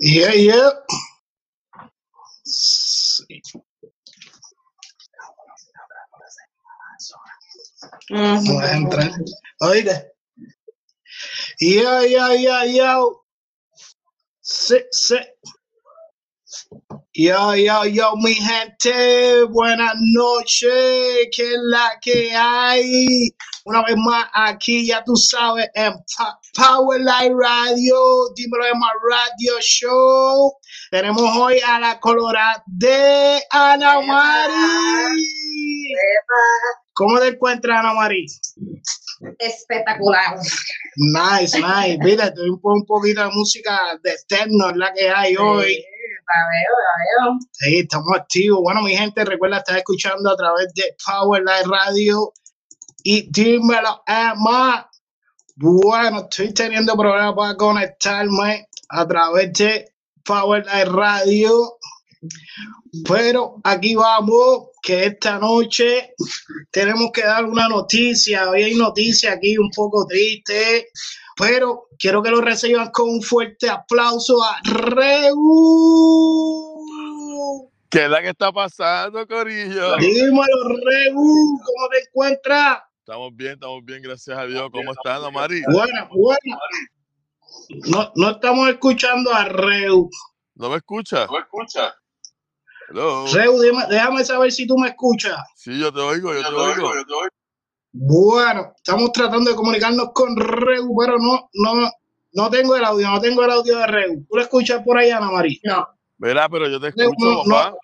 Yeah, yeah. Sí. No deja entrar. Oíste. Yo, yo, yo, yo. Sí, sí. Yo, yo, yo, mi gente, buenas noches, que es la que hay. Una vez más aquí, ya tú sabes, en Pa- Power Light Radio, dímelo de más Radio Show. Tenemos hoy a la colorada de Ana Mari. ¿Cómo te encuentras, Ana Mari? Espectacular. Nice, nice. Mira, te un poquito de música de techno, es la que hay hoy. La veo, la veo. Sí, estamos activos. Bueno, mi gente, recuerda estar escuchando a través de Power Light Radio y dímelo, Emma. Bueno, estoy teniendo problemas para conectarme a través de Power Light Radio. Pero aquí vamos, que esta noche tenemos que dar una noticia. Hoy hay noticia aquí un poco triste, pero quiero que lo reciban con un fuerte aplauso a Regu. ¿Qué es la que está pasando, Corillo? Dímelo, Regu, ¿cómo te encuentras? Estamos bien, estamos bien, gracias a Dios. ¿Cómo están, Amari? Buena, buena. No, no estamos escuchando a Reu. ¿No me escuchas? ¿No escuchas? Hello. Reu, déjame saber si tú me escuchas. Sí, yo te oigo, yo Yo te te oigo, oigo. yo te oigo. Bueno, estamos tratando de comunicarnos con Reu, pero no, no, no tengo el audio, no tengo el audio de Reu. ¿Tú lo escuchas por ahí, Ana María? No, Verá, pero yo te escucho, no, papá. no.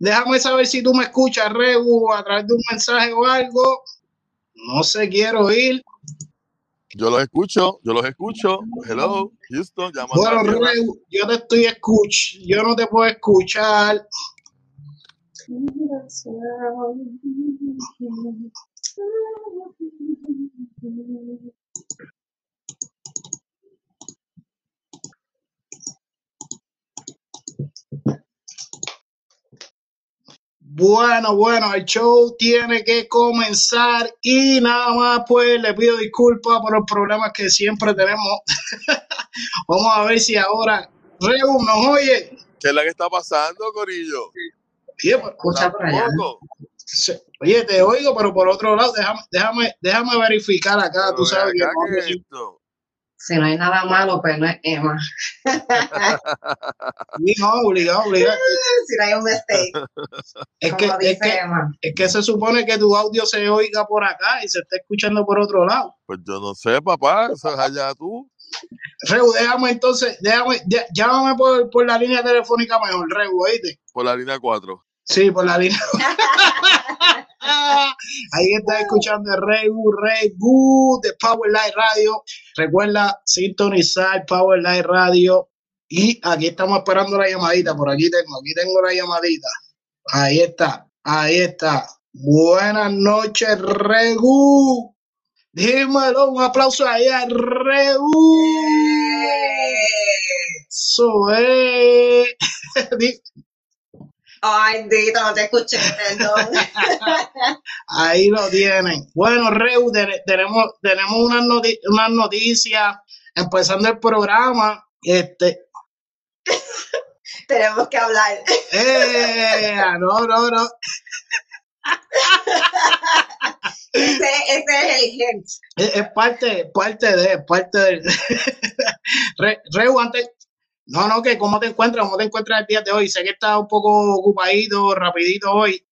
Déjame saber si tú me escuchas, Reu, a través de un mensaje o algo. No sé, quiero ir. Yo los escucho, yo los escucho. Hello, Houston, llama Bueno, Reu, yo te estoy escuchando, yo no te puedo escuchar. Bueno, bueno, el show tiene que comenzar y nada más, pues le pido disculpas por los problemas que siempre tenemos. Vamos a ver si ahora Reu nos oye. ¿Qué es la que está pasando, Corillo? Oye, pero- escucha por allá. Oye, te oigo, pero por otro lado, déjame, déjame, déjame verificar acá, Pero tú sabes ven que acá, no, ¿qué es esto? Si no hay nada malo, pues no es Emma. Sí, no, obligado, obligado. si no hay un mistake, Es como que, es, que, Emma. es que se supone que tu audio se oiga por acá y se está escuchando por otro lado. Pues yo no sé, papá, eso es allá tú. Reu, déjame entonces, déjame, de- llámame por, por la línea telefónica mejor, Reu, oíste. Por la línea 4. Sí, por la línea. Ahí está escuchando el Regu, Regu de Power Light Radio. Recuerda sintonizar Power Light Radio. Y aquí estamos esperando la llamadita. Por aquí tengo, aquí tengo la llamadita. Ahí está, ahí está. Buenas noches, Regu. Dímelo, un aplauso ahí a Regu. Eso es. Ay, Dito, no te escuché, perdón. Ahí lo tienen. Bueno, Reu, te- tenemos, tenemos unas, noti- unas noticias empezando el programa. Este, Tenemos que hablar. eh, no, no, no. Ese, ese es el hint. Es, es parte, parte de, parte Reu, antes. No, no, que cómo te encuentras, cómo te encuentras el día de hoy. Sé que estás un poco ocupadito, rapidito hoy.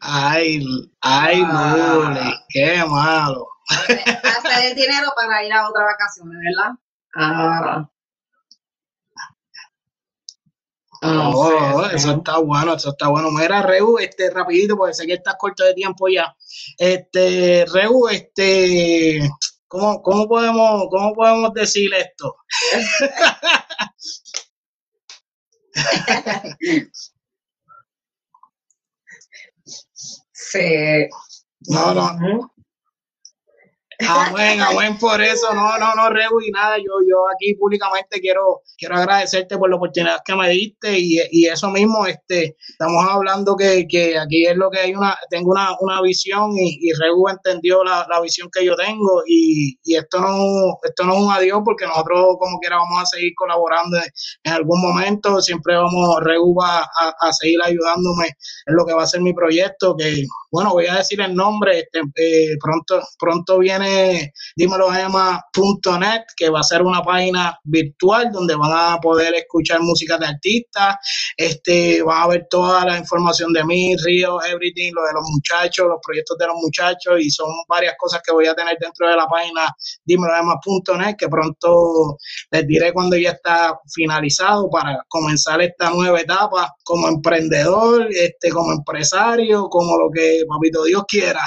Ay, ay, Ah. Qué malo. Hacer el dinero para ir a otra vacación, ¿verdad? Ah. Ah, Oh, sí, sí. eso está bueno, eso está bueno. Mira, Reu, este, rapidito, porque sé que estás corto de tiempo ya. Este, Reu, este, ¿cómo, cómo podemos, cómo podemos decir esto? Sí. No, no. Amén, amén por eso. No, no, no, Regu, y nada, yo, yo aquí públicamente quiero, quiero agradecerte por la oportunidad que me diste y, y eso mismo, este, estamos hablando que, que aquí es lo que hay una, tengo una, una visión y, y Regu entendió la, la visión que yo tengo y, y esto no, esto no es un adiós porque nosotros como quiera vamos a seguir colaborando en, algún momento, siempre vamos, Regu va a, a seguir ayudándome en lo que va a ser mi proyecto, que bueno, voy a decir el nombre, este, eh, pronto, pronto viene dímeloema.net, que va a ser una página virtual donde van a poder escuchar música de artistas, este, van a ver toda la información de mí, Río, Everything, lo de los muchachos, los proyectos de los muchachos, y son varias cosas que voy a tener dentro de la página dímeloema.net, que pronto les diré cuando ya está finalizado para comenzar esta nueva etapa como emprendedor, este, como empresario, como lo que papito Dios quiera.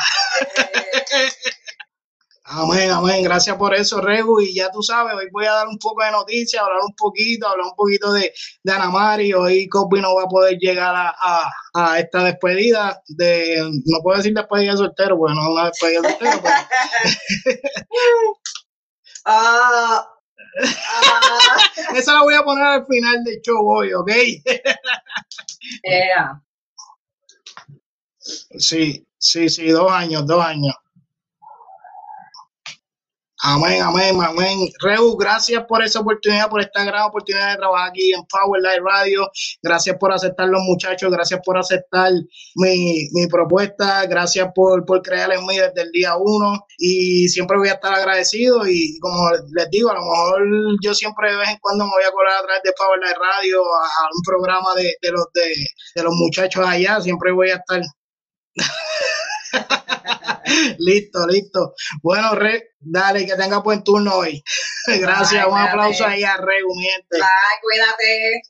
Amén, amén. Gracias por eso, Regu. Y ya tú sabes, hoy voy a dar un poco de noticias, hablar un poquito, hablar un poquito de, de Ana Mari. Hoy Cosby no va a poder llegar a, a, a, esta despedida de, no puedo decir despedida de soltero, porque no es una despedida de soltero. Pero... Ah, ah, Esa la voy a poner al final del show hoy, ¿ok? Sí, sí, sí, dos años, dos años. Amén, amén, amén. Reu, gracias por esa oportunidad, por esta gran oportunidad de trabajar aquí en Power Live Radio. Gracias por aceptar los muchachos, gracias por aceptar mi, mi propuesta, gracias por, por creer en mí desde el día uno y siempre voy a estar agradecido y como les digo, a lo mejor yo siempre de vez en cuando me voy a colar a través de Power Live Radio a, a un programa de, de los de, de los muchachos allá, siempre voy a estar listo, listo. Bueno, Re, dale, que tenga buen turno hoy. Gracias, Ay, un aplauso ahí a Regu, mi gente. Bye, cuídate.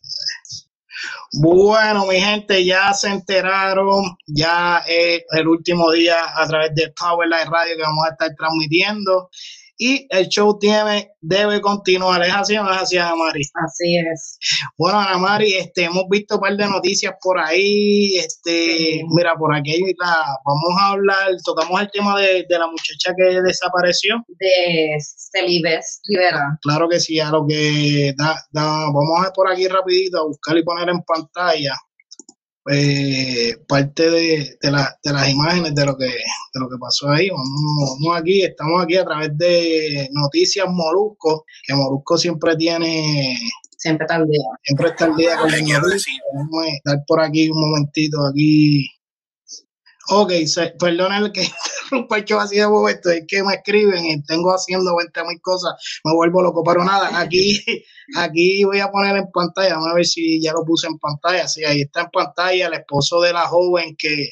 Bueno, mi gente, ya se enteraron, ya es el último día a través de Power Live Radio que vamos a estar transmitiendo y el show tiene, debe continuar. ¿Es así o no es así, Ana Mari? Así es. Bueno, Ana Mari, este, hemos visto un par de noticias por ahí. Este, Sí. mira, por aquí la, vamos a hablar, tocamos el tema de, de la muchacha que desapareció. De Celibes Rivera. Claro que sí, a lo que da, da- vamos a por aquí rapidito a buscar y poner en pantalla eh, parte de, de, la- de las imágenes de lo que de lo que pasó ahí. Vamos, vamos aquí, estamos aquí a través de Noticias Molusco, que Molusco siempre tiene, Siempre tardía. siempre está al día con las noticias. Vamos a dar por aquí un momentito aquí. Ok, perdona que interrumpa el show así de momento, es que me escriben y tengo haciendo 20 mil cosas, me vuelvo loco, pero nada, aquí, aquí voy a poner en pantalla, vamos a ver si ya lo puse en pantalla, sí, ahí está en pantalla el esposo de la joven que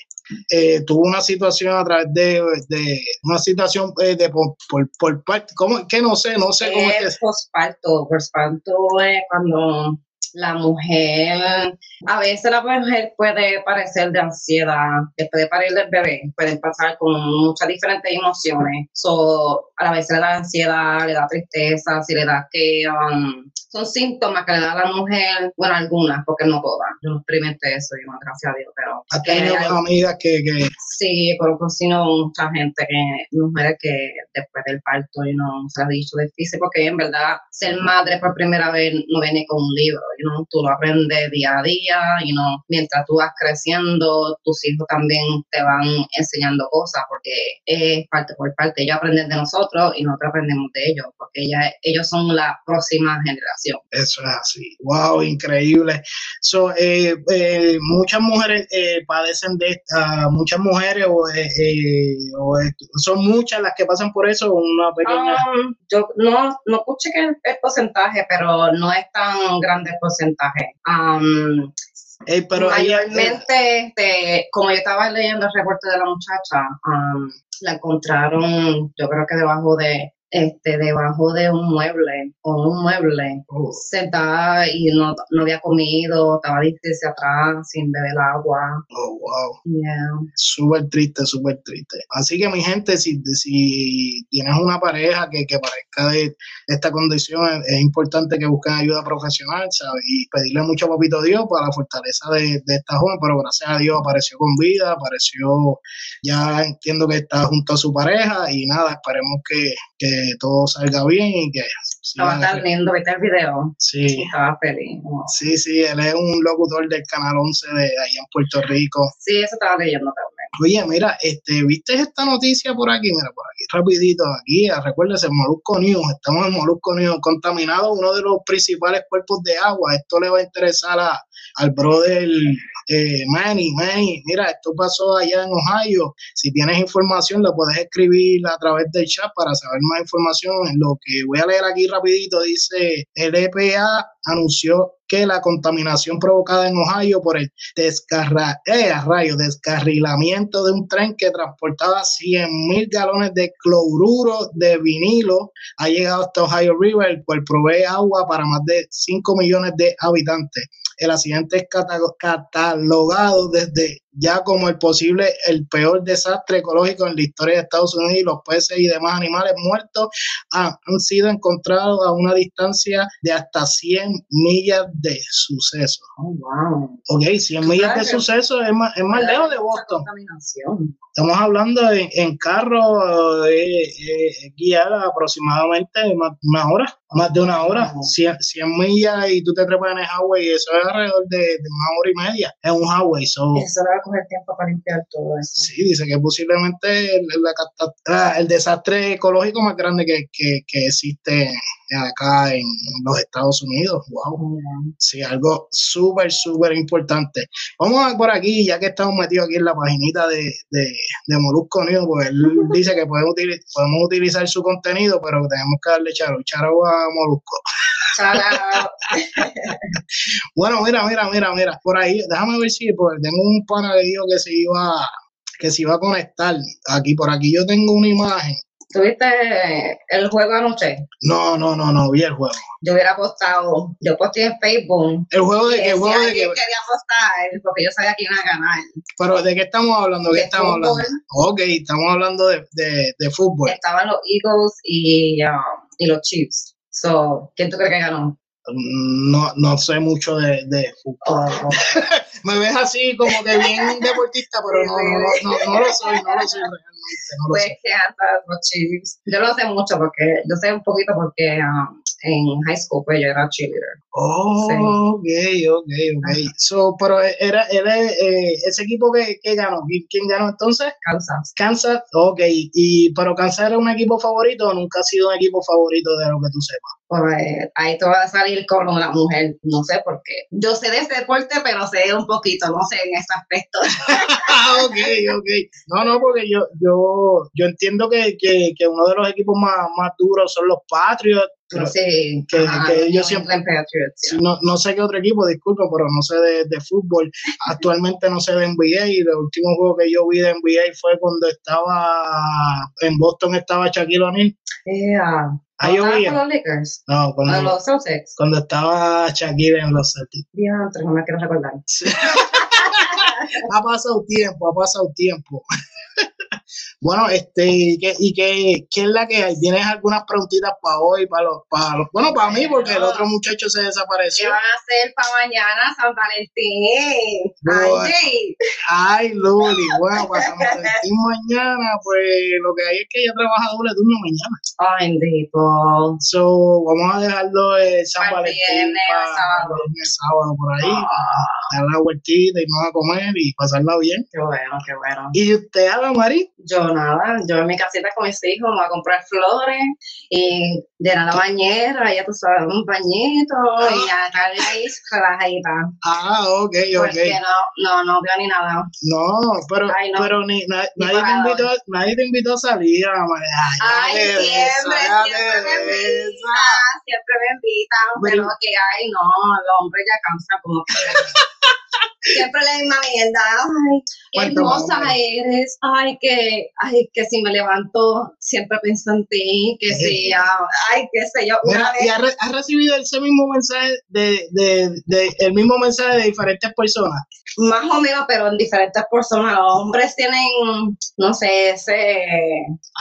eh, tuvo una situación a través de, de una situación eh, de por, por, por parte, ¿cómo? Que no sé, no sé cómo es que Es posparto. Posparto es cuando la mujer, a veces la mujer puede parecer de ansiedad, después de parir del bebé, pueden pasar con muchas diferentes emociones. So, a veces le da ansiedad, le da tristeza, si le da que um, son síntomas que le da a la mujer, bueno, algunas, porque no todas. Yo no experimenté eso, yo no, gracias a Dios, pero has tenido amigas que, que Sí, conozco sino mucha gente que, mujeres que después del parto, y no se ha dicho difícil, porque en verdad ser madre por primera vez no viene con un libro, you know, tú lo aprendes día a día, y no mientras tú vas creciendo, tus hijos también te van enseñando cosas, porque es parte por parte, ellos aprenden de nosotros y nosotros aprendemos de ellos, porque ella, ellos son la próxima generación. Eso es así. Wow, increíble. So, eh, eh, muchas mujeres eh, padecen de esta, muchas mujeres o, eh, eh, o, son muchas las que pasan por eso, una pequeña. Um, yo no, no escuché que el, el porcentaje, pero no es tan grande el porcentaje. Um, Eh, pero ella, mayormente, este, como yo estaba leyendo el reporte de la muchacha, um, la encontraron, yo creo que debajo de, este, debajo de un mueble o un mueble, Oh. sentada y no, no había comido, estaba hacia atrás sin beber agua. Oh, wow. Yeah. Súper triste, súper triste. Así que mi gente, si, si tienes una pareja que, que parezca de esta condición, es, es importante que busquen ayuda profesional, ¿sabes? Y pedirle mucho a Papito Dios para la fortaleza de, de esta joven, pero gracias a Dios apareció con vida, apareció, ya entiendo que está junto a su pareja y nada, esperemos que, que todo salga bien y que Estaba tan lindo, ¿viste el video? Sí, Estaba feliz. ¿no? sí, sí, él es un locutor del Canal 11 de allá en Puerto Rico. Sí, eso estaba leyendo también. Oye, mira, este, ¿viste esta noticia por aquí? Mira, por aquí, rapidito, aquí, ah, recuérdese, Molusco News, estamos en Molusco News, contaminado uno de los principales cuerpos de agua, esto le va a interesar a, al brother eh, Manny, Manny, mira, esto pasó allá en Ohio, si tienes información lo puedes escribir a través del chat para saber más información, lo que voy a leer aquí rapidito, dice, el EPA anunció que la contaminación provocada en Ohio por el descarra, eh, a rayos, descarrilamiento de un tren que transportaba 100 mil galones de cloruro de vinilo ha llegado hasta Ohio River, el cual provee agua para más de 5 millones de habitantes. El accidente es cata- catalogado desde ya como el posible, el peor desastre ecológico en la historia de Estados Unidos y los peces y demás animales muertos han, han sido encontrados a una distancia de hasta 100 millas de suceso. Oh, wow. Ok, 100 millas de suceso es más, es más lejos de Boston. Estamos hablando en, en carro eh, eh, guiar aproximadamente más de una hora, más de una hora, Wow. 100, 100 millas y tú te trepas en el highway, eso es alrededor de, de una hora y media en un highway. So, Eso le va a coger tiempo para limpiar todo eso. sí, dice que posiblemente el, la ah, el desastre ecológico más grande que, que, que existe acá en los Estados Unidos. Wow. Sí, algo súper, súper importante. Vamos a por aquí, ya que estamos metidos aquí en la paginita de, de, de Molusco News, pues él dice que podemos, podemos utilizar su contenido, pero tenemos que darle charo, charo a Molusco. Bueno, mira, mira, mira, mira, por ahí, déjame ver si, pues tengo un pana que dijo que se iba, que se iba a conectar. Aquí, por aquí yo tengo una imagen. ¿Tuviste el juego anoche? No, no, no, no, vi el juego. Yo hubiera apostado, yo posté en Facebook. El juego de que qué, el juego de qué, quería apostar, porque yo sabía quién iba a ganar. pero de qué estamos hablando, ¿de qué De estamos fútbol. hablando? Ok, estamos hablando de, de, de fútbol. Estaban los Eagles y, um, y los Chiefs. So, ¿quién tú crees que ganó? No, no sé mucho de, de fútbol. Oh, Me ves así como que bien deportista, pero no, no, no, no lo soy, no lo soy realmente, no lo pues soy. que hasta los Chiefs. Yo no sé mucho porque, yo sé un poquito porque um, en high school pues yo era cheerleader. Oh, Sí. ok, ok, ok. So, pero era, era eh, ese equipo que, que ganó. ¿Qui- ¿Quién ganó entonces? Kansas. Kansas, ok. Y, pero Kansas era un equipo favorito o nunca ha sido un equipo favorito de lo que tú sepas. Pues ahí te va a salir con una mujer, no sé por qué. Yo sé de ese deporte, pero sé un poquito, no sé en ese aspecto. Ah, ok, ok. No, no, porque yo, yo, yo entiendo que, que, que uno de los equipos más, más duros son los Patriots. Pero- sí, que- New siempre- no, no sé qué otro equipo, disculpa, pero no sé de, de fútbol. Actualmente no sé de NBA y el último juego que yo vi de NBA fue cuando estaba en Boston, estaba Shaquille O'Neal. Yeah. Ahí ¿No llovía. estaba con los Lakers? No, ¿O cuando, los Celtics? cuando estaba Shaquille en los Celtics. Diantre, no me quiero recordar. Ha pasado tiempo, ha pasado tiempo. Bueno, este, ¿y qué, y qué, qué es la que hay? ¿Tienes algunas preguntitas para hoy, para los, para los, bueno, para mí, porque el otro muchacho se ¿Qué desapareció. van a hacer para mañana San Valentín? Bueno. Ay, Ay, Luli, bueno, para San Valentín mañana, pues lo que hay es que ella trabaja doble turno mañana. Ay, bendito. So, vamos a dejarlo el San Para Valentín viernes para sábado. el sábado por ahí, dar la vueltita, irnos a comer y pasarla bien. Qué bueno, qué bueno. ¿Y usted, Ada Mari? Yo nada, yo en mi casita con mis hijos me voy a comprar flores y llenar la bañera, ya tú sabes, un bañito y a darle ahí relajadita. Ah, ok, ok. Porque no, no, no veo ni nada. No, pero, Ay, no. pero ni, na- Ni nadie, te invitó, nadie te invitó a salir, Ada Mari. Ay, siempre, siempre me invitan, siempre me invitan, Pero- que ay, no, los hombres ya cansan como que. Siempre la misma mierda. Ay, qué hermosa eres. Ay, que, ay, que si me levanto, siempre pienso en ti. Que si, ah, ay, qué sé yo. Una Mira, vez ¿y has, re- has recibido ese mismo mensaje de, de, de- el mismo mensaje de diferentes personas? Más o menos, pero en diferentes personas. Los hombres tienen, no sé, ese,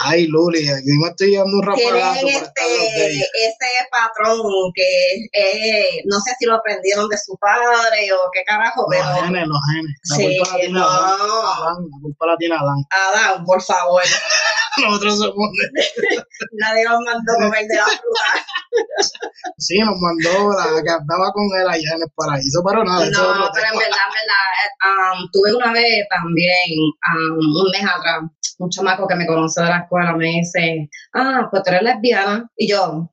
Ay, Luli, aquí me estoy dando un rapagazo los este, ese patrón que eh, no sé si lo aprendieron de su padre o qué carajo, Los pero genes, los genes. La Sí, culpa la tiene no. Adán. Adán, La culpa la tiene Adán. Adán, por favor, Nosotros somos nadie nos mandó comer de la fruta. Sí, nos mandó la que andaba con él allá en el paraíso, pero nada, No, pero en verdad, en verdad, um, tuve una vez también, um, un mes atrás, un chamaco que me conoce de la escuela me dice, ah, pues tú eres lesbiana. Y yo,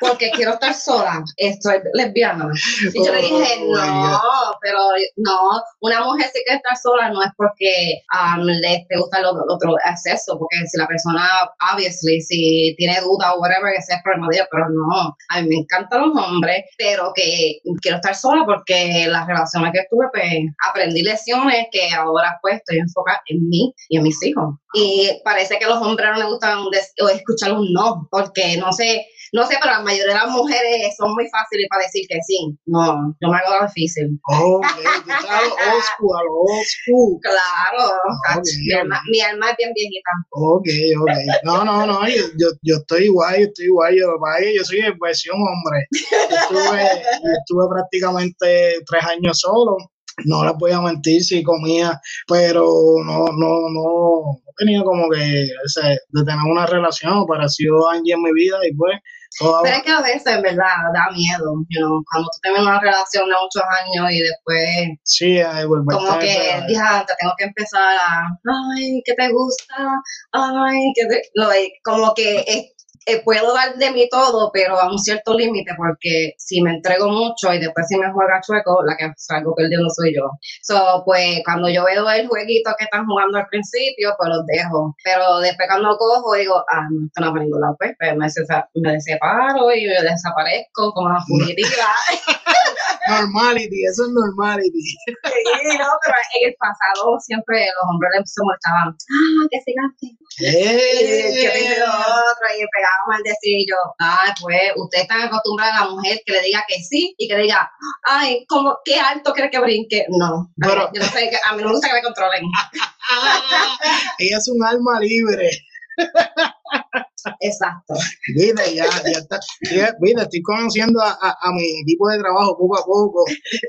porque quiero estar sola, estoy lesbiana. Y yo le dije, Oh, no, pero no, una mujer sí que estar sola no es porque um, le te gusta el otro, otro acceso, porque si la persona, obviously, si tiene duda o whatever, ese es problema de ella, pero no, a mí me encantan los hombres, pero que quiero estar sola porque las relaciones que tuve, pues aprendí lecciones que ahora pues estoy enfocada en mí y en mis hijos. Y parece que a los hombres no les gusta un des- o escuchar un no, porque no sé, no sé, pero la mayoría de las mujeres son muy fáciles para decir que sí. No, yo me hago lo difícil. Oh, lo old school. Claro, Ok, mi, alma, mi alma es bien viejita. Ok, ok. No, no, no, yo, yo, yo estoy igual, yo estoy igual. Yo, yo soy versión hombre. Yo estuve, yo estuve prácticamente tres años solo. No les voy a mentir si comía, pero no, no, no tenía como que de tener una relación. Apareció Angie en mi vida y pues toda Pero es que a veces, en verdad, da miedo. you know, cuando tú tienes una relación de muchos años y después, sí, ay, pues, como que, ya, te tengo que empezar a, ay, ¿qué te gusta? Ay, que te, lo, como que es- eh, puedo dar de mí todo, pero a un cierto límite, porque si me entrego mucho y después si me juega chueco, la que salgo perdiendo soy yo. So, pues cuando yo veo el jueguito que están jugando al principio, pues los dejo. Pero después cuando cojo, digo, ah, no, esto no va a ningún lado, pues, pues me, me separo y me desaparezco como una fugitiva. Normality, eso es normality. Sí, no, pero en el pasado siempre los hombres se molestaban. Ah, que sigaste. Y que otro, y pegábamos el decir yo, ay, pues, ustedes están acostumbrados a la mujer que le diga que sí y que le diga, ay, como, qué alto crees que brinque. No, Pero- yo no sé, que- a mí no me gusta que me controlen. ella es un alma libre. Exacto. Viste, ya, ya está. Ya, Viste, estoy conociendo a, a- a mi equipo de trabajo poco a poco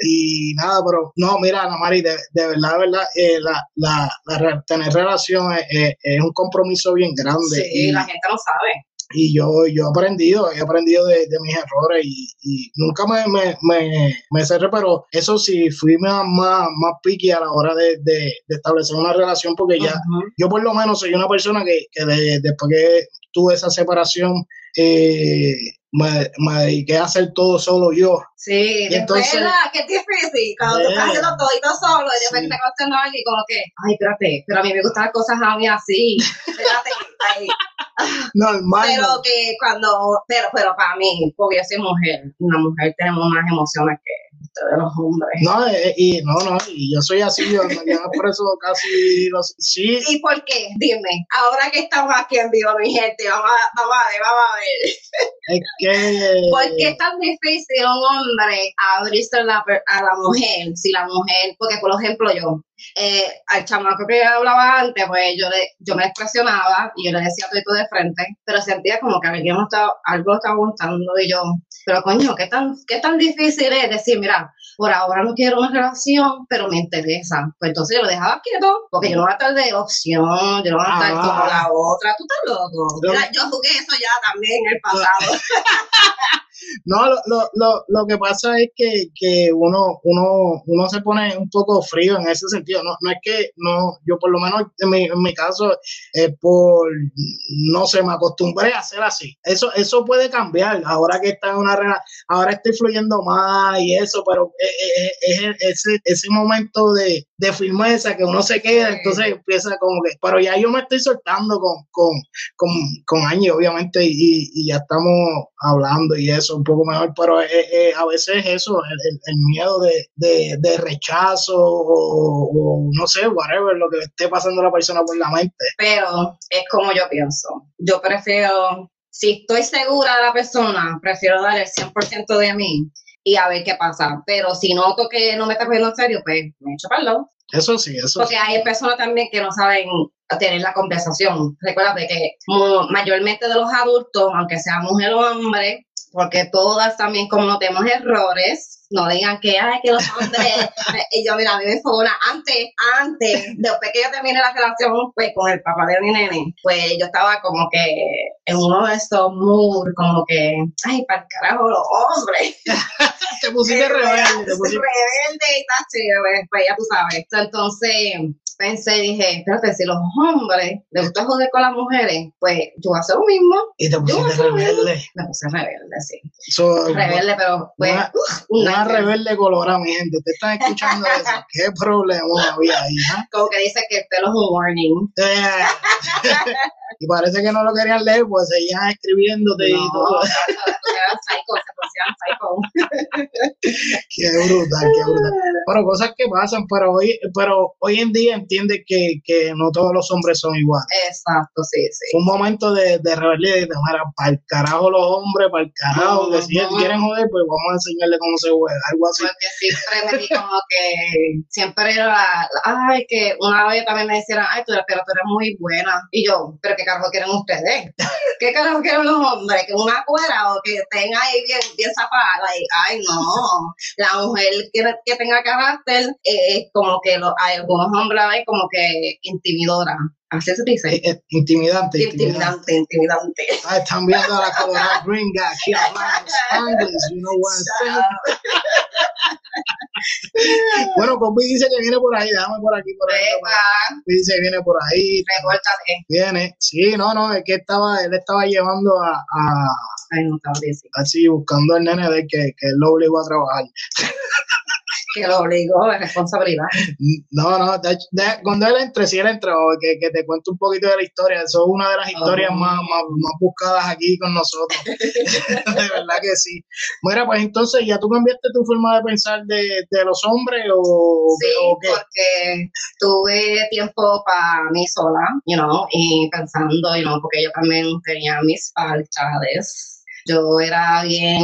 y nada, pero no, mira, Ana Mari, de, de verdad, de verdad, eh, la, la, tener relación es, es- es un compromiso bien grande. Sí, y, la gente no sabe. Y yo, yo he aprendido, he aprendido de, de mis errores y, y nunca me, me, me, me cerré, pero eso sí, fui más, más, más piqui a la hora de, de, de establecer una relación porque ya, yo por lo menos soy una persona que, que de- después que tuve esa separación, eh, me, me dediqué a hacer todo solo yo. Sí, Y entonces- ¿verdad? Que es difícil. Cuando tú estás haciendo todito solo y después Sí. te conocen a alguien, como que, ay, espérate, pero a mí me gustan las cosas a mí así. Espérate, ay, Normal. pero que cuando, pero, pero para mí, porque yo soy mujer, una mujer tenemos más emociones que ustedes los hombres. No, eh, y no, no, y yo soy así, yo, yo me expreso casi, los, sí, ¿Y por qué? Dime, ahora que estamos aquí en vivo, mi gente, vamos a, vamos a ver, vamos a ver. es que... ¿Por qué es tan difícil un hombre abrirse a la, a la mujer? Si la mujer, porque por ejemplo yo, eh, al chamaco que hablaba antes, pues yo le, yo me expresionaba y yo le decía todo de frente, pero sentía como que alguien me estaba, algo estaba aguantando y yo, pero coño, ¿qué tan, qué tan difícil es decir, mira, por ahora no quiero una relación, pero me interesa. Pues entonces yo lo dejaba quieto, porque yo no voy a estar de opción, yo no voy a estar Ah. como la otra, tú estás loco. Mira, yo jugué eso ya también en el pasado. No, lo, lo, lo, lo que pasa es que, que uno, uno, uno se pone un poco frío en ese sentido. No, no es que, no, yo por lo menos en mi, en mi caso, eh, por, no sé, me acostumbré a ser así. Eso, eso puede cambiar. Ahora que está en una ahora estoy fluyendo más y eso, pero eh, eh, eh, es ese, ese momento de, de firmeza que uno se queda, entonces empieza como que, pero ya yo me estoy soltando con, con, con, con Angie, obviamente, y, y ya estamos hablando y eso un poco mejor, pero eh, eh, a veces eso, el, el miedo de, de, de rechazo o, o, no sé, whatever, lo que esté pasando a la persona por la mente. Pero es como yo pienso, yo prefiero si estoy segura de la persona, prefiero dar el 100% de mí y a ver qué pasa. Pero si noto que no me está cogiendo en serio, pues me echo para el lado. Eso sí, eso Porque hay personas también que no saben tener la conversación. Recuerda que mayormente de los adultos, aunque sea mujer o hombre, porque todas también cometemos errores, no digan que, ay, que los hombres, y yo, mira, a mí me una, antes, antes, después que yo terminé la relación pues, con el papá de mi nene, pues yo estaba como que en uno de estos moods, como que, ay, para el carajo, los hombres. te pusiste rebelde. Te pusiste rebelde y tal, pues, pues ya tú sabes. Entonces, pensé y dije, espérate, si los hombres les gusta joder con las mujeres, pues yo voy a hacer lo mismo. Y te pusiste rebelde. Me puse rebelde, sí. So, rebelde, pero pues, una, una rebelde colorada, mi gente. Te están escuchando eso. ¿Qué problema había ahí? ¿eh? Como que dice que el pelo es un warning. Eh. y parece que no lo querían leer, pues seguían escribiéndote no, y todo. qué brutal, qué brutal. Pero cosas que pasan, pero hoy, pero hoy en día entiende que, que no todos los hombres son iguales. Exacto, sí, sí. Un momento de, de rebeldía y de para el carajo los hombres, para el carajo, Uh que si -huh. quieren joder, pues vamos a enseñarle cómo se juega, algo así. Porque siempre me di como que, siempre era, ay, que una vez también me decían, ay, tú, pero tú eres muy buena. Y yo, pero ¿qué carajo quieren ustedes? ¿Qué carajo quieren los hombres? ¿Que una cuera o que estén ahí bien, bien zapada? Y, ay, no. La mujer que, que tenga carácter es como que lo, hay algunos hombres ahí como que intimidora. Así se dice. Eh, eh, intimidante, intimidante. Intimidante, Ah, están viendo a la colorada gringa aquí hablando Spanglish, you know what I'm saying. bueno, Cosby dice que viene por ahí, déjame por aquí, por ahí. Cosby dice que viene por ahí. Recórtate. Viene, sí, no, no, es que estaba, él estaba llevando a, a Ay, no estaba así, buscando al nene de que, que él lo obligó a trabajar. que lo obligó, es responsabilidad. No, no, de, de, cuando él entre, si él entró, que, que, te cuento un poquito de la historia, eso es una de las historias oh. más, más, más, buscadas aquí con nosotros. de verdad que sí. Mira, pues entonces, ¿ya tú cambiaste tu forma de pensar de, de los hombres o, sí, o qué? porque tuve tiempo para mí sola, you know, y pensando, you know, porque yo también tenía mis faltas. Yo era bien,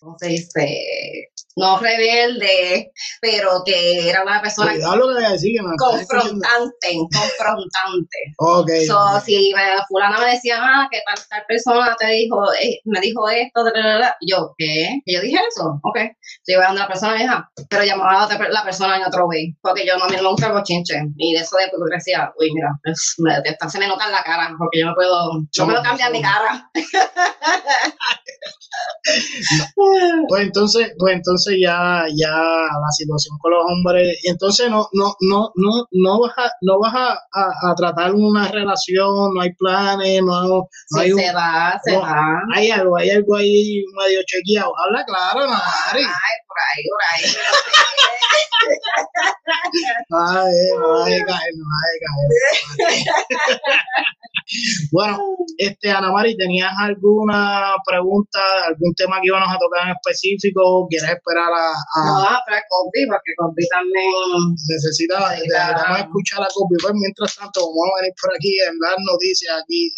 ¿cómo se dice? No rebelde, pero que era una persona Cuidado lo que decir, que me confrontante, confrontante. Okay, so. Si me, fulana me decía, ah, que tal, tal persona te dijo, eh, me dijo esto, bla, bla, bla. yo, ¿qué? Y yo dije eso, ok. So, iba a donde la persona dijo, pero llamaba a la persona en otro way, porque yo no, me gusta el bochinche. Y de eso de hipocresía, uy, mira, es, me, se me nota en la cara, porque yo no puedo, no puedo cambiar mi cara. Pues entonces, pues entonces ya, ya la situación con los hombres, y entonces no, no, no, no, no vas a, no vas a, a, a tratar una relación, no hay planes, no, no sí, hay un, se va, se no, va. Hay algo, hay algo ahí medio chequeado. Habla claro, Nari. Ay, por ahí, por ahí. Ay, que caer. bueno, este, Ana Mari, ¿tenías alguna pregunta, algún tema que íbamos a tocar en específico? ¿Quieres esperar a...? a... No, para Kobe, porque Kobe también... Necesita, necesitamos escuchar a Kobe. Pues mientras tanto, vamos a venir por aquí en las noticias aquí.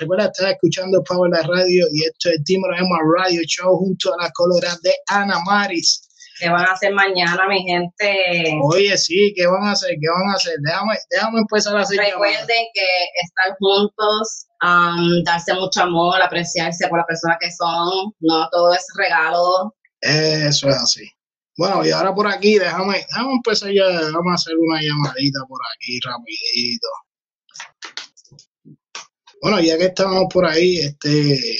Recuerda, estás escuchando Power la Radio y esto es Emma Radio Show junto a la colorada de Ana Maris. ¿Qué van a hacer mañana, mi gente? Oye, sí, ¿qué van a hacer? ¿Qué van a hacer? Déjame, déjame empezar a hacer. Recuerden que estar juntos, um, darse mucho amor, apreciarse por la persona que son, no todo es regalo. Eso es así. Bueno, y ahora por aquí, déjame, déjame empezar ya, vamos a hacer una llamadita por aquí rapidito. Bueno, ya que estamos por ahí, este,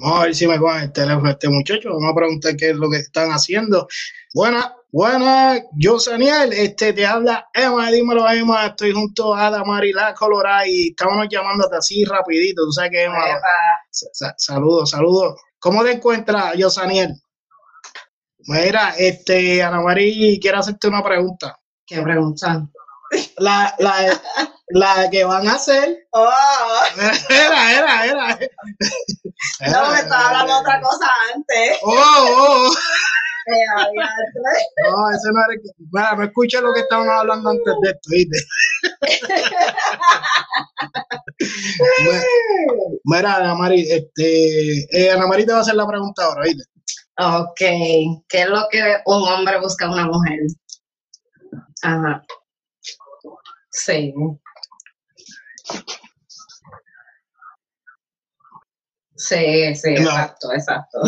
Vamos a ver si me cogen el teléfono este muchacho. Vamos a preguntar qué es lo que están haciendo. Buena, buena, yo Saniel, este te habla Emma, dímelo Emma, estoy junto a Damari La Colorada y estábamos llamándote así rapidito, tú sabes que Emma. Saludos, saludos. ¿Cómo te encuentras, yo Saniel? Mira, este, Ana Mari, quiero hacerte una pregunta. ¿Qué preguntan? La, la, la que van a hacer. Oh, Era, era, era. no, me estaba hablando otra cosa antes. Oh, oh, oh. Eh, No, ese no era el que. Mira, no escuché lo que estaban hablando antes de esto, ¿viste? Mi- Mira, Ana Mari, este, eh, Ana Mari te va a hacer la pregunta ahora, ¿viste? Ok, ¿qué es lo que un hombre busca en una mujer? Ajá. Sí. Sí, sí, No. exacto, exacto.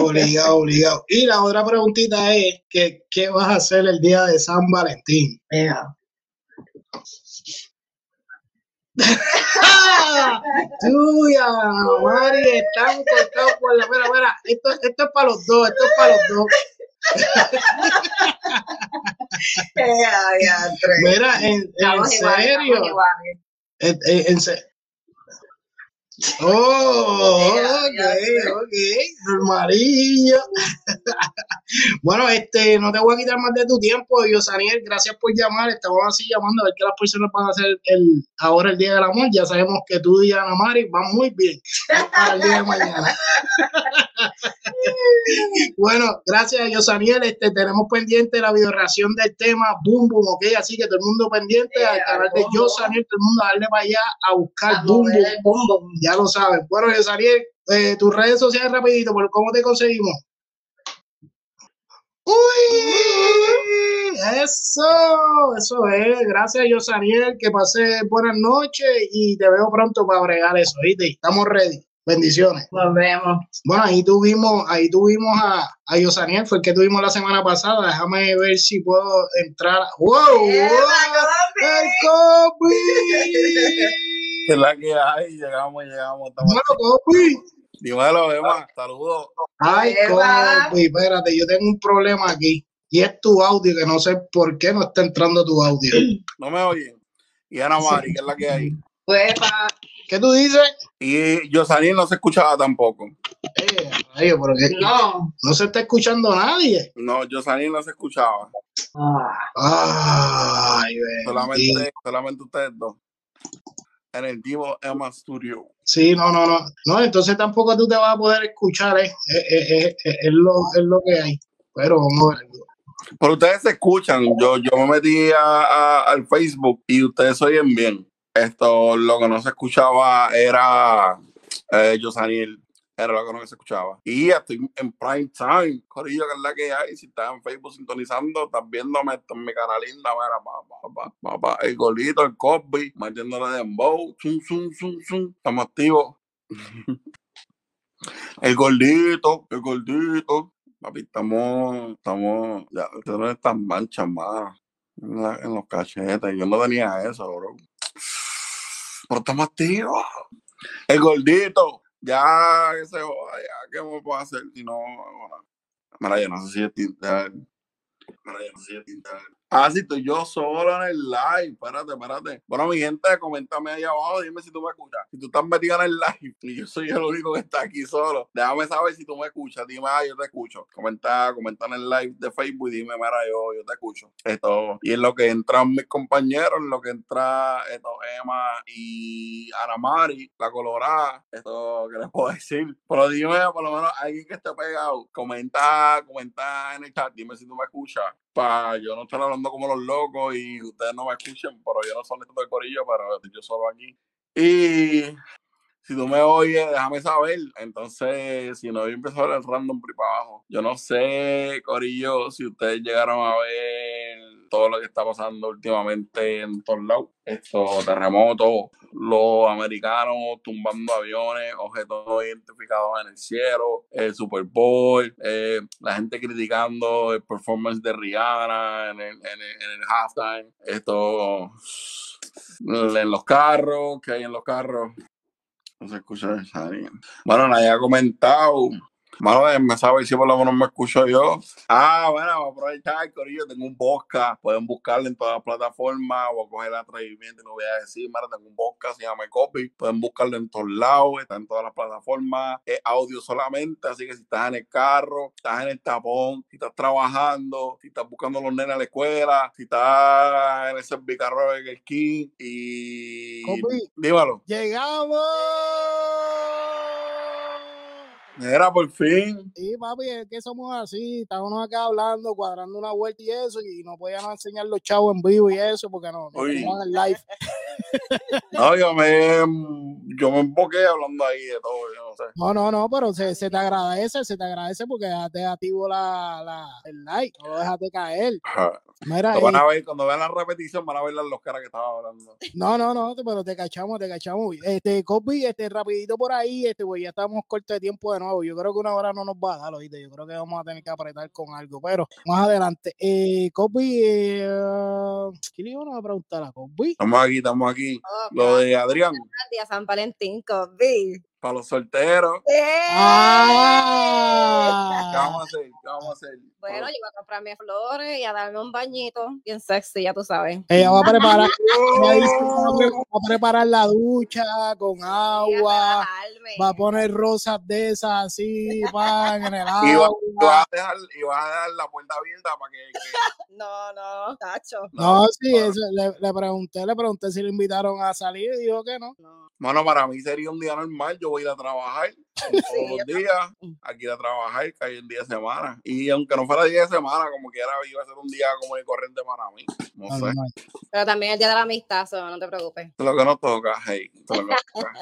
Obligado, obligado. Y la otra preguntita es, que, ¿qué vas a hacer el día de San Valentín? Yeah. Tuya, Mari, están cortados por la... Mira, mira, esto, esto es para los dos, esto es para los dos. Tres. Mira, en, en serio. En, en- Oh, ok, ok, normalillo. bueno, este, no te voy a quitar más de tu tiempo, Yosaniel, gracias por llamar, estamos así llamando a ver qué las personas van a hacer el, ahora el Día del Amor, ya sabemos que tú y Ana Mari van muy bien para el día de mañana. bueno, gracias, Yosaniel, este, tenemos pendiente la videoreacción del tema Boom Boom, ok, así que todo el mundo pendiente al canal de. Yosaniel, todo el mundo a darle para allá a buscar A Boom Boom. Ya lo saben. Bueno, Yosaniel, eh, tus redes sociales rapidito, ¿por cómo te conseguimos? ¡Uy! Eso, eso es. Gracias, Yosaniel. Que pase buenas noches y te veo pronto para bregar eso, ¿viste? Estamos ready. Bendiciones. Nos vemos. Bueno, ahí tuvimos, ahí tuvimos a, a Yosaniel, fue el que tuvimos la semana pasada. Déjame ver si puedo entrar. ¡Wow! ¡Eh, wow! ¡El Kobe! Es la que hay, llegamos, llegamos. Bueno, Kobe. Dímelo, Emma, saludos. Ay. Kobe, espérate, yo tengo un problema aquí. Y es tu audio, que no sé por qué no está entrando tu audio. ¿No me oyen? Y Ana Mari, que es la que hay. Pues, pa- ¿Qué tú dices? Y Yosanín no se escuchaba tampoco. Eh, rayo, pero que no. no se está escuchando nadie. No, Yosanín no se escuchaba. Ah, Ay. Solamente, solamente ustedes dos. En el Divo Emma Studio. Sí, no, no, no. No, entonces tampoco tú te vas a poder escuchar, ¿eh? Eh, eh, eh, eh, es, lo, es lo que hay. Pero vamos a ver. Pero ustedes se escuchan. Yo, yo me metí a- a- al Facebook y ustedes oyen bien. Esto, lo que no se escuchaba era eh, Yosaniel. Era lo que no se escuchaba. Y estoy en prime time. Corillo, que es la que hay. Si estás en Facebook sintonizando, estás viéndome esto en mi cara linda. Mira, pa, pa, pa. El golito, el Cosby, metiéndole dembow. Zum, zum, zum, zum. Estamos activos. el gordito, el gordito. Papi, estamos, estamos, ya, no están manchas más en, en los cachetes. Yo no tenía eso, bro. Pero estamos activos. El gordito, ya que se joda, ya, ¿qué me puedo hacer? Si no, bueno. Mira, yo no sé si es Si. Ah, sí, estoy yo solo en el live. Espérate, espérate. Bueno, mi gente, coméntame ahí abajo. Dime si tú me escuchas. Si tú estás metido en el live y yo soy el único que está aquí solo, déjame saber si tú me escuchas. Dime, ah, yo te escucho. Comenta, comenta en el live de Facebook y dime, mira, yo, yo te escucho. Esto. Y en lo que entran mis compañeros, en lo que entra esto, Emma y Ana Mari, la colorada. Esto, ¿qué les puedo decir? Pero dime, por lo menos, alguien que esté pegado. Comenta, comenta en el chat. Dime si tú me escuchas para yo no estar hablando como los locos y ustedes no me escuchen, pero yo no soy esto del corillo, pero yo solo aquí. Y si tú me oyes, déjame saber. Entonces, si no, yo empiezo a el random por para abajo. Yo no sé, corillo, si ustedes llegaron a ver todo lo que está pasando últimamente en todos lados. Estos terremotos, los americanos tumbando aviones, objetos identificados en el cielo, el Super Bowl, eh, la gente criticando el performance de Rihanna en el, halftime, esto en los carros, que hay en los carros. No se escucha nadie. Bueno, nadie ha comentado Mano, me sabe si por lo menos me escucho yo. Ah, bueno, voy a aprovechar, Corillo. Tengo un podcast. Pueden buscarlo en todas las plataformas. Voy a coger el atrevimiento y no voy a decir, mano, tengo un podcast, se llama Copy. Pueden buscarlo en todos lados. Está en todas las plataformas. Es audio solamente. Así que si estás en el carro, estás en el tapón, si estás trabajando, si estás buscando a los nenes a la escuela, si estás en ese bicarro de el King y. Copy. Dímelo. ¡Llegamos! Era por fin. Sí, papi, es que somos así, estábamos acá hablando, cuadrando una vuelta y eso, y no podíamos enseñar los chavos en vivo y eso, porque no, no el live. No, yo me, yo me emboqué hablando ahí de todo, yo no sé. No, no, no, pero se, se te agradece, se te agradece porque dejaste activo la, la, el like, no dejaste caer. Mira, van a ver, cuando vean la repetición van a ver las los caras que estaba hablando. no, no, no, pero te cachamos, te cachamos. Este, Cosby, este, rapidito por ahí, este, pues ya estamos cortos de tiempo de nuevo. Yo creo que una hora no nos va a dar, oíste. Yo creo que vamos a tener que apretar con algo, pero más adelante. Eh, Cosby, eh, ¿qué le iban a preguntar a Cosby? Estamos aquí, estamos aquí. Oh, Lo de Adrián, día San Valentín, Kobe. Para los solteros. ¡Eh! ¡Ah! ¿Qué vamos a hacer? ¿Qué vamos a hacer? Bueno, yo voy a comprarme flores y a darme un bañito bien sexy, ya tú sabes. Ella va a preparar, va a pre- va a preparar la ducha con agua, va a poner rosas de esas así, pan en el va- agua. y vas a dejar, y vas a dejar la puerta abierta para que, que- No, no, tacho. No, sí, bueno. eso, le, le pregunté, le pregunté si le invitaron a salir y dijo que no. No. Bueno, para mí sería un día normal. Yo voy a ir a trabajar todos los días. Aquí ir a trabajar, que hay un día de semana. Y aunque no fuera día de semana, como quiera, iba a ser un día como de corriente para mí. No sé. Pero también el día de la amistad, so, no te preocupes. Lo que nos toca, hey. Lo que nos toca.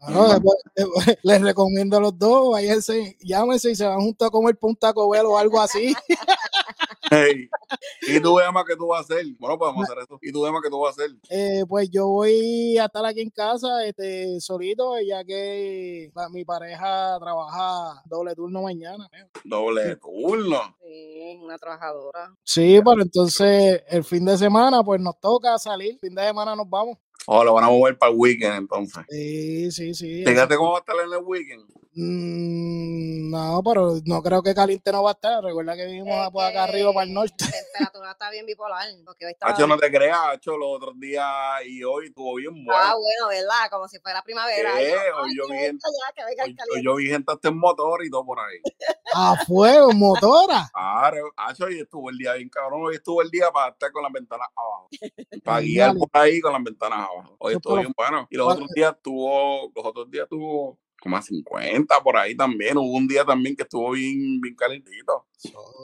Bueno, después- después les recomiendo a los dos, váyanse, llámense y se van juntos a comer por un Taco Bell o algo así. Hey. Y tú, Emma, ¿qué tú vas a hacer? Bueno, podemos hacer eso. ¿Y tú, Emma, qué tú vas a hacer? Eh, pues yo voy a estar aquí en casa, este, solito, ya que la- mi pareja trabaja doble turno mañana. Doble turno. Sí, una trabajadora. Sí, pero entonces el fin de semana, pues nos toca salir, fin de semana nos vamos. O lo van a mover para el weekend, entonces. Sí, sí, sí. Fíjate cómo va a estar en el weekend. Mm, no, pero no creo que caliente no va a estar. Recuerda que vivimos por acá arriba para el norte. La temperatura está bien bipolar, porque hoy está... Hacho, no te creas, Hacho, los otros días y hoy estuvo bien Ah, bueno. bueno, ¿verdad? Como si fuera primavera. ¿Qué? Yo, Hoy yo que vi venga ya, que venga el Hoy, yo vi gente hasta en motor y todo por ahí. A fuego, motora. Claro, Hacho, hoy estuvo el día bien cabrón. Hoy estuvo el día para estar con las ventanas abajo. Para guiar por ahí con las ventanas abajo. Hoy estuvo bien bueno. Y los otros días tuvo, los otros días tuvo como a 50 por ahí también. Hubo un día también que estuvo bien, bien calentito.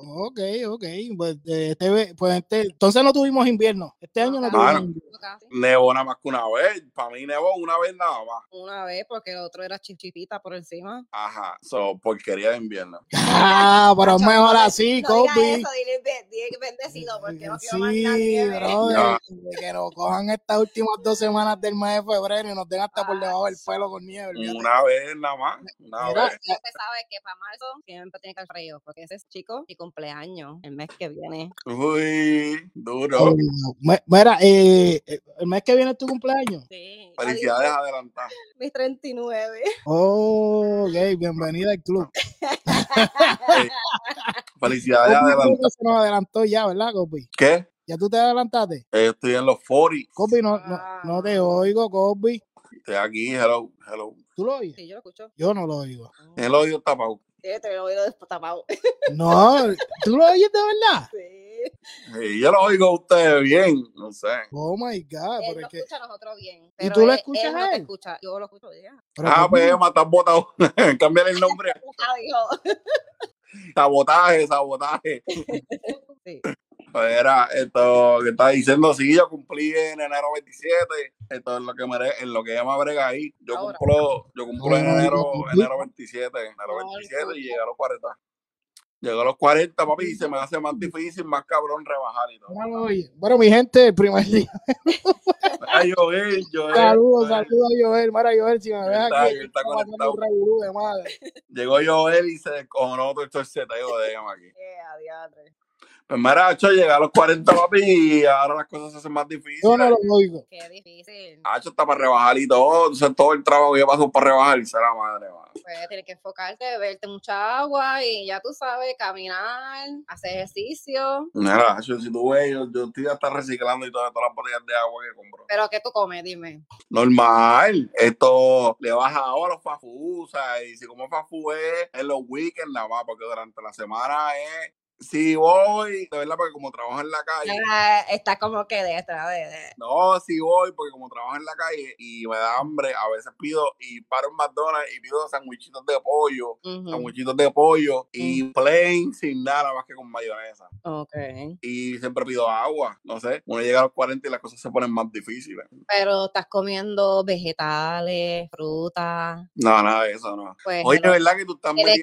Ok, ok. Pues, eh, este, pues este- entonces no tuvimos invierno. Este año no tuvimos Mano. invierno. Nevó nada más que una vez. Para mí nevó una vez nada más. Una vez, porque el otro era chichipita por encima. Ajá, so, porquería de invierno. Ah, pero es mejor así, no Kobe. bendecido, porque no quiero más Sí, nadie. Ya. que nos cojan estas últimas dos semanas del mes de febrero y nos den hasta por debajo del pelo con nieve. Una vez nada más. Una Mira, vez. Usted sabe que para marzo siempre tiene que haber frío, porque ese es chico y cumpleaños el mes que viene. Uy, duro. Oh, Mira, eh, eh, el mes que viene es tu cumpleaños. Sí. Felicidades adelantadas. Mis 39. Oh, ok, bienvenida al club. Felicidades adelantadas. se nos adelantó ya, ¿verdad, Kobe? ¿Qué? ¿Ya tú te adelantaste? Eh, estoy en los 40. Kobe, no, no, no te oigo, Kobe. Estoy aquí, hello, hello. ¿Tú lo oyes? Sí, yo lo escucho. Yo no lo oigo. El odio tapado. Sí, te lo oído destapado. No, ¿tú lo oyes de verdad? Sí. Sí, yo lo oigo a ustedes bien, no sé. Oh my God, Él pero es que. escucha a nosotros bien. ¿Y pero tú lo él- escuchas él no a te él? escucha. Yo lo escucho ya. pero Ah, Kobe, pues Emma, estás botado. Cambiar el nombre. Ah, dijo. Sabotaje, sabotaje. Sí. Era esto que estaba diciendo, sí, yo cumplí en enero 27. Esto es lo que me, en lo que ella me brega ahí. Yo Ahora. cumplo, yo cumplo en enero, enero 27, enero Ay, 27 papi. y llegué a los 40. Llegué a los 40, papi, y se me hace más difícil, más cabrón rebajar y todo. Bueno, mi gente, el primer día. Ay, Joel, Joel, Saludos, saludos a Joel. Mira, Joel, si me ves aquí, está conectado. Llegó Joel y se descojonó todo el seteo de ella aquí. Yeah. Pues mira, Hacho, llegué a los 40, papi, y ahora las cosas se hacen más difíciles. Yo no lo oigo. Qué difícil. Hacho está para rebajar y todo. Entonces todo el trabajo que yo paso para rebajar y se la madre, mano. Pues tienes que enfocarte, beberte mucha agua y ya tú sabes, caminar, hacer ejercicio. Mira, Hacho, si tú ves, yo, yo estoy hasta reciclando y todas, todas las botellas de agua que compro. Pero ¿qué tú comes? Dime. Normal, esto le baja ahora los fafú, o sea, y si como fafú es en los weekends nada más, porque durante la semana es, si voy, de verdad, porque como trabajo en la calle, Ah, está como que de... de- no, si voy, porque como trabajo en la calle y me da hambre, a veces pido y paro en McDonald's y pido sandwichitos de pollo, Ujú, sandwichitos de pollo y plain sin nada más que con mayonesa. Ok. Y siempre pido agua, no sé, uno llega a los 40 y las cosas se ponen más difíciles. Pero estás comiendo vegetales, frutas. No, nada de eso, no. Pues Oye, de hello. verdad que tú estás Tienes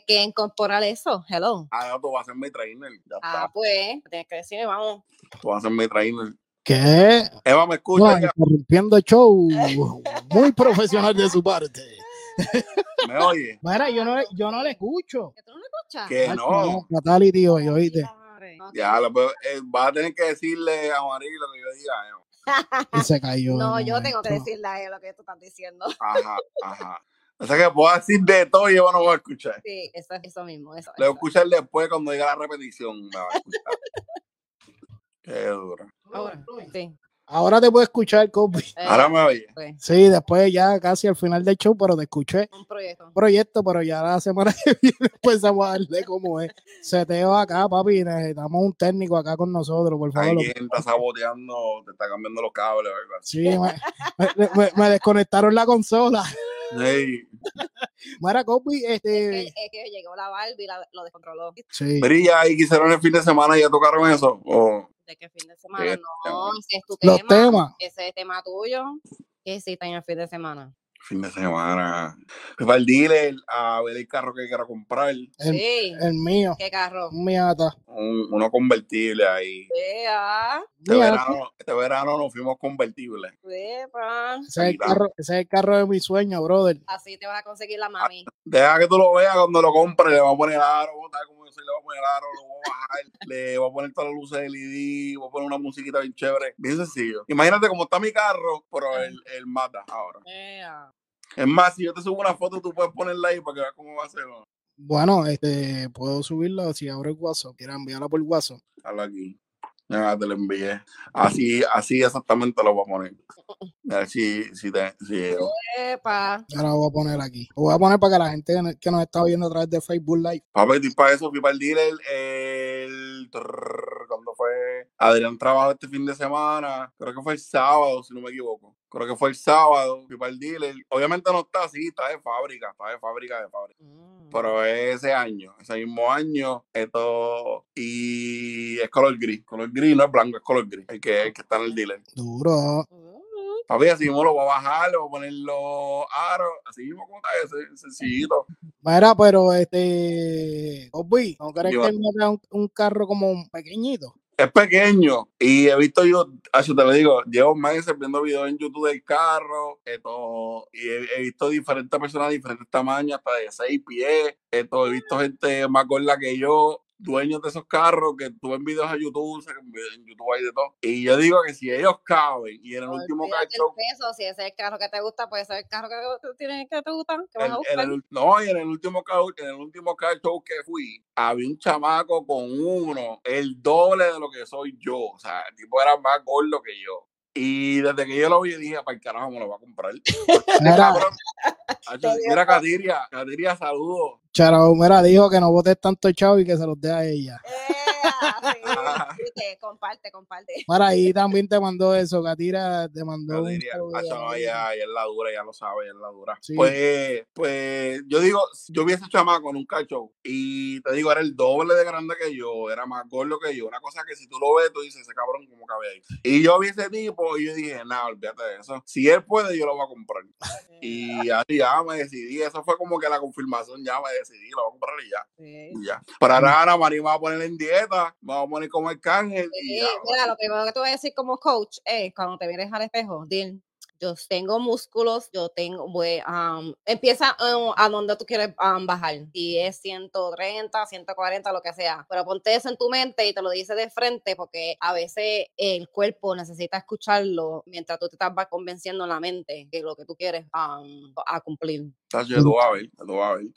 en- que incorporar eso. Hello. Ah, tú vas a ser mi trainer. Ya Ah, está. pues, tienes que decirme, vamos. Tú vas a ser mi trainer. ¿Qué? Eva, ¿me No, ya? interrumpiendo el show. Muy profesional de su parte. ¿Me oye? Mira, yo no, yo no le escucho. ¿Que tú no me escuchas? Que Ay, no. Hoy, oíste. Ya, lo, eh, vas a tener que decirle a María lo que yo diga. Eva. Y se cayó. No, yo tengo que decirle a él lo que tú estás diciendo. Ajá, ajá. O sea que puedo decir de todo y Eva no va a escuchar. Sí, eso, eso mismo. Eso, Le voy a eso. escuchar después cuando diga la repetición. Me va a escuchar. Qué duro. Ahora, sí. Ahora te puedo escuchar, Kobe. Eh, Ahora me oye. pues, Sí, después ya casi al final del show, pero te escuché un proyecto. proyecto, pero ya la semana que viene empezamos a darle cómo es. Seteo acá, papi, necesitamos un técnico acá con nosotros, por favor. Alguien está saboteando, te está cambiando los cables así. Sí, me, me- me- me desconectaron la consola. Sí. Mira, Kobe, Es que, este... es que llegó la Barbie y la- lo descontroló. Sí. Brilla y quisieron el fin de semana y ya tocaron eso. O ¿De qué fin de semana? Este, No, ese es tu Los tema. temas. Ese es tema tuyo. ¿Qué hiciste en el fin de semana? Fin de semana. Fui para el dealer a ver el carro que quiero comprar. El, sí. el mío, ¿Qué carro? un Miata. Un, uno convertible ahí. Vea, Este Miata. verano, este verano nos fuimos convertibles. vea. Ese es, el carro, ese es el carro de mi sueño, brother. Así te vas a conseguir la mami. Deja que tú lo veas cuando lo compres. Le voy a poner aro, ¿sabes cómo yo soy? Le voy a poner aro, lo voy a bajar. Le voy a poner todas las luces de LED. Voy a poner una musiquita bien chévere. Bien sencillo. Imagínate cómo está mi carro, pero el, el mata ahora. Vea. Es más, si yo te subo una foto, tú puedes ponerla ahí para que veas cómo va a ser. ¿no? Bueno, este, puedo subirlo si abro el WhatsApp. Quiero enviarla por WhatsApp. Hazlo aquí. Ya te lo envié. Así, así exactamente lo voy a poner. A ver si, si te. Si, Epa. Ahora lo voy a poner aquí. Lo voy a poner para que la gente que nos está viendo a través de Facebook Live. Papi, para eso, fui para el dealer el... trrr, ¿Cuándo fue? Adrián trabajó este fin de semana, creo que fue el sábado, si no me equivoco. Creo que fue el sábado, fui para el dealer. Obviamente no está así, está de fábrica, está de fábrica, de fábrica. Mm. Pero es ese año, ese mismo año, esto... Y es color gris, color gris, no es blanco, es color gris, el que, el que está en el dealer. Duro. Papi, así mismo lo voy a bajar, le voy a poner los aros, así mismo como está ese, sencillito. Mira, pero este. Obi, ¿no crees Yo- que él da un, un carro como pequeñito? Es pequeño. Y he visto yo, así te lo digo, llevo meses viendo videos en YouTube del carro, esto, y he, visto diferentes personas de diferentes tamaños, hasta de seis pies, esto, he visto gente más gorda que yo, dueños de esos carros que tú ven videos a YouTube, en YouTube hay de todo, y yo digo que si ellos caben y en el último cacho, peso, si ese es el carro que te gusta, puede ser el carro que tienes que te gusta, que vas a buscar. el, no, y en el último en el último car show que fui, había un chamaco con uno, el doble de lo que soy yo. O sea, el tipo era más gordo que yo. Y desde que yo lo vi, dije, para el carajo me lo voy a comprar. Mira, Cabrón. Hacho, Mira, Katiria, Katiria, saludos. Charao, mira, dijo que no votes tanto chavo y que se los dé a ella. Ea, comparte, comparte. Mira, ahí también te mandó eso, Katira te mandó un no, ya, ya es la dura, ya lo sabe, ya es la dura. Sí. Pues, pues, yo digo, yo vi a ese chamaco en un car show y te digo, era el doble de grande que yo, era más gordo que yo. Una cosa que si tú lo ves, tú dices, ese cabrón, ¿cómo cabe ahí? Y yo vi ese tipo y yo dije, nada, olvídate de eso. Si él puede, yo lo voy a comprar. Y así ya me decidí, eso fue como que la confirmación, ya me decidí, lo voy a comprar y ya. Sí. y ya. Para nada, María me va a poner en dieta, me va a poner como el cángel y ya. mira, lo primero que te voy a decir como coach es cuando te mires al espejo, Dil, yo tengo músculos, yo tengo, voy, um, empieza um, a donde tú quieres um, bajar. Si es 130, 140, lo que sea. Pero ponte eso en tu mente y te lo dices de frente porque a veces el cuerpo necesita escucharlo mientras tú te estás va convenciendo en la mente que lo que tú quieres um, a cumplir.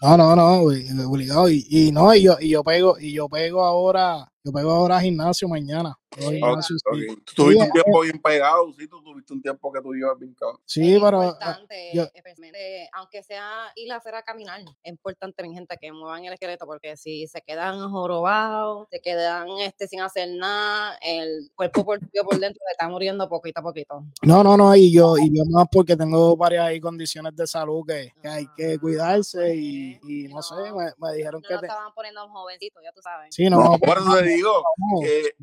No, no, no, obligado. Y, y no, y yo, y yo pego, y yo pego ahora, yo pego ahora a gimnasio mañana. Yo. Tú tuviste un tiempo bien pegado, sí, tú tuviste un tiempo que tú ibas bien. Sí, es pero ah, importante, yo- especialmente, aunque sea ir a hacer a caminar, es importante, mi gente, que muevan el esqueleto, porque si se quedan jorobados, se quedan este, sin hacer nada, el cuerpo por, por dentro se está muriendo poquito a poquito. no, no, no, y yo, y yo más porque tengo varias ahí condiciones de salud que, que hay que cuidarse y, y no sé, me, me dijeron No que lo te, estaban poniendo jovencito, ya tú sabes. sí, no, No, no, por eso te digo no, que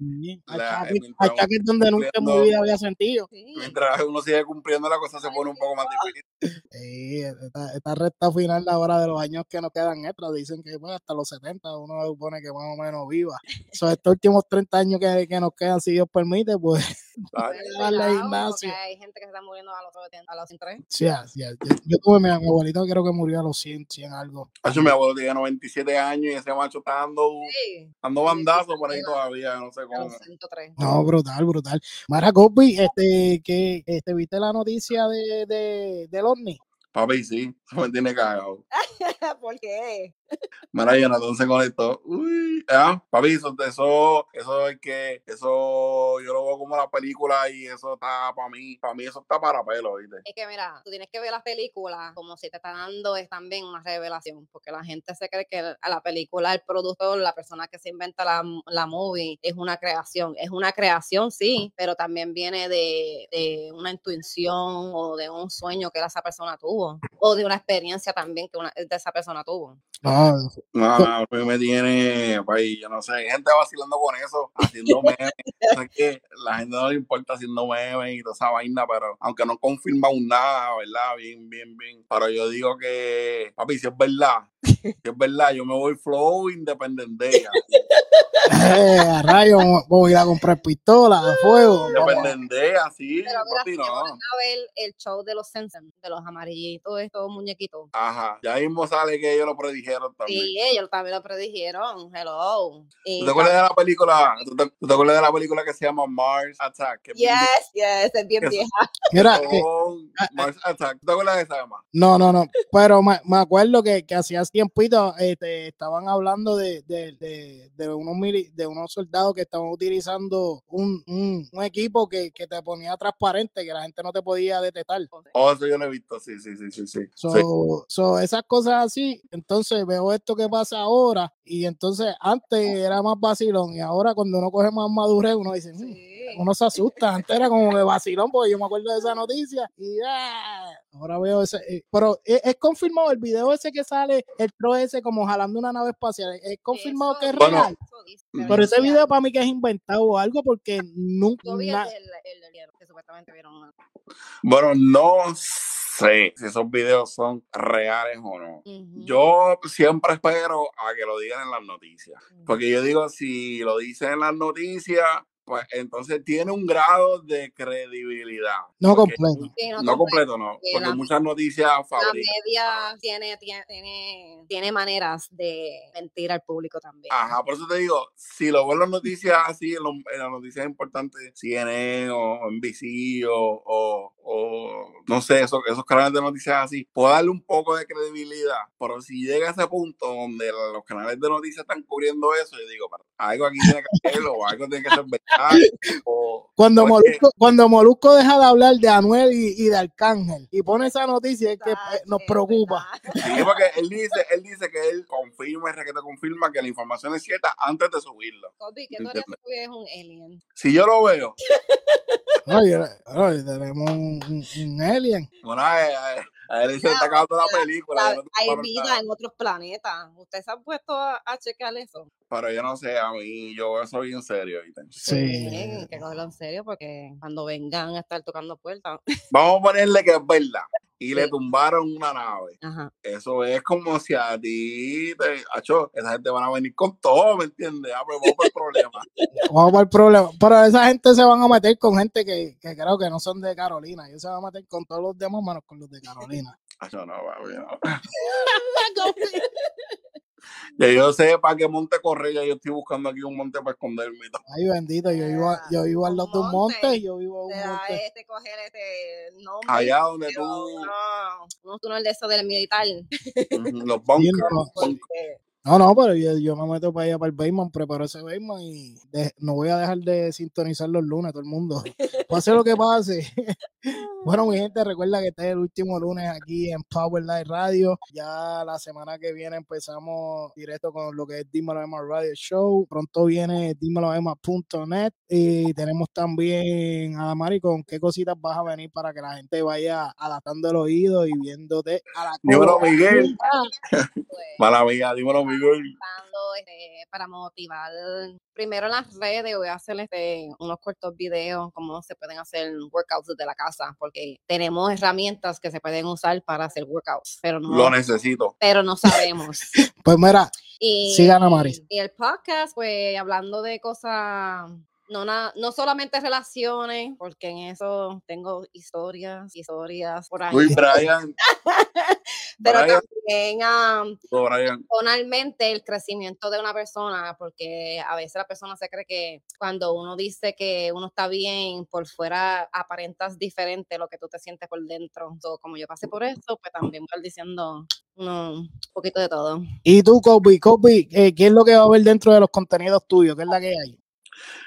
la- achaques- donde nunca en mi vida había sentido. Mientras uno sigue cumpliendo la cosa se pone un poco más difícil. Sí, esta, esta recta final ahora de los años que nos quedan extras, dicen que pues, hasta los 70 uno se supone que más o menos viva. So, estos últimos 30 años que, que nos quedan, si Dios permite, pues hay gente que se está muriendo a los 70, a los 103. sí, así es. Yo, yo tuve mi, abuelito, creo que murió a los 100, 100 algo. Tacho, mi abuelo tiene 97 años y ese macho está dando, Sí, dando bandazos por ahí todavía, no sé cómo. los 103. No, brutal, brutal. Mara Cosby, este, que, este, ¿viste la noticia de, de, del OVNI? Papi, sí, me tiene cagado. ¿Por qué? Mira, Jonathan se conectó. Uy, ah, papi, eso, eso, eso es que, eso yo lo veo como la película y eso está para mí, para mí eso está para pelo, ¿viste? Es que mira, tú tienes que ver las películas como si te está dando es también una revelación, porque la gente se cree que a la película, el productor, la persona que se inventa la, la movie, es una creación. Es una creación, sí, pero también viene de, de una intuición o de un sueño que esa persona tuvo, o de una experiencia también que una, de esa persona tuvo. No, No, no, mí me tiene, papi, yo no sé, hay gente vacilando con eso, haciendo memes. Sé que la gente no le importa haciendo memes y toda esa vaina, pero aunque no confirma aún nada, ¿verdad? Bien, bien, bien. Pero yo digo que, papi, si es verdad, es verdad, yo me voy flow independenteja. eh, a rayo, voy a ir a comprar pistolas a fuego. Independenteja, sí, Pero papi, van no. a ver el show de los Simpsons, de los amarillitos, estos muñequitos. Ajá, ya mismo sale que ellos lo predijeron también. Sí, ellos también lo predijeron. Hello. Y ¿Tú te acuerdas de la película? ¿Tú te, tú te acuerdas de la película que se llama Mars Attack? Que es bien Yes, yes, es bien vieja. Mira, Mars Attack. ¿Tú te acuerdas de esa, Emma? no, no, no, pero me, me acuerdo que, que hacía tiempito este, estaban hablando de, de, de, de unos mili- de unos soldados que estaban utilizando un, un, un equipo que, que te ponía transparente, que la gente no te podía detectar. Oh, eso yo lo he visto, sí, sí, sí, sí, sí. So, Sí. so, esas cosas así, entonces veo esto que pasa ahora y entonces antes era más vacilón y ahora cuando uno coge más madurez uno dice, "Mm, Sí. Uno se asusta, antes era como que vacilón porque yo me acuerdo de esa noticia y ah, ahora veo ese, eh, pero es, es confirmado el video ese que sale, el tro ese como jalando una nave espacial, es confirmado Eso- que es Bueno, real, eso pero ese video para mí que es inventado o algo porque nunca... El, el, el- el- que supuestamente vieron una- Bueno, no sé si esos videos son reales o no. Ujú. Yo siempre espero a que lo digan en las noticias. Porque yo digo, si lo dicen en las noticias, pues entonces tiene un grado de credibilidad. No completo. Sí, no No completo, completo, no. porque la- muchas noticias La fabrican. media tiene, tiene, tiene, tiene maneras de mentir al público también. Ajá, por eso te digo, si lo veo en las noticias así, en, los- en las noticias importantes, CNN o NBC o, o, o no sé, esos, esos canales de noticias así, puedo darle un poco de credibilidad, pero si llega a ese punto donde los canales de noticias están cubriendo eso, yo digo, algo aquí tiene que ser, o algo tiene que ser verdad, o... Cuando Molusco, cuando Molusco deja de hablar de Anuel y, y de Arcángel y pone esa noticia es que eh, nos Es preocupa. verdad. Sí, porque él dice, él dice que él confirma, que te confirma que la información es cierta antes de subirlo. Kobe, ¿qué tú harías si tú eres un alien? Si yo lo veo, Oye, oye, tenemos un, un- un alien. bueno, a, a- a él se le está acabando la película. La- no hay vida nada. en otros planetas. ¿Usted se ha puesto a, a checar eso? Pero yo no sé, a mí, yo eso bien serio. Sí. Tienen que cogerlo en serio porque cuando vengan a estar tocando puertas. Vamos a ponerle que es verdad. Y le tumbaron una nave. Ajá. Eso es como si a ti, te, acho, esa gente van a venir con todo, ¿me entiendes? Ah, pues vamos por el problema. Vamos por el problema. Pero esa gente se van a meter con gente que, que creo que no son de Carolina. Ellos se van a meter con todos los demás menos con los de Carolina. Acho, no, papi, no. Ya yo sé para qué monte correr, ya yo estoy buscando aquí un monte para esconderme. Ay, bendito, yo vivo, yo vivo al lado de un monte, yo vivo Te un monte. este coger este nombre. Allá donde tú, No, no tú no el de eso del militar. los Sí, bunkers. no. No, no, pero yo, yo me meto para allá, para el Bayman, preparo ese Bayman y de- no voy a dejar de sintonizar los lunes, todo el mundo. Pase lo que pase. bueno, mi gente, recuerda que este es el último lunes aquí en Power Live Radio. Ya la semana que viene empezamos directo con lo que es Dímelo Emma Radio Show. Pronto viene dímeloema.net y tenemos también a Mari con qué cositas vas a venir para que la gente vaya adaptando el oído y viéndote a la Dímelo. Miguel. Mala mía, dímelo, Miguel. Este, para motivar primero en las redes voy a hacer este, unos cortos videos cómo se pueden hacer workouts desde la casa porque tenemos herramientas que se pueden usar para hacer workouts pero no Lo necesito. pero no sabemos Pues mira, y, Sigan a Mari. y el podcast pues hablando de cosas no, na- no solamente relaciones, porque en eso tengo historias, historias por ahí, Brian. pero Brian, también am, Brian. personalmente el crecimiento de una persona, porque a veces la persona se cree que cuando uno dice que uno está bien, por fuera aparentas diferente a lo que tú te sientes por dentro. So, como yo pasé por eso, pues también voy a ir diciendo un poquito de todo. Y tú, Kobe, Kobe, eh, ¿qué es lo que va a haber dentro de los contenidos tuyos? ¿Qué es la que hay?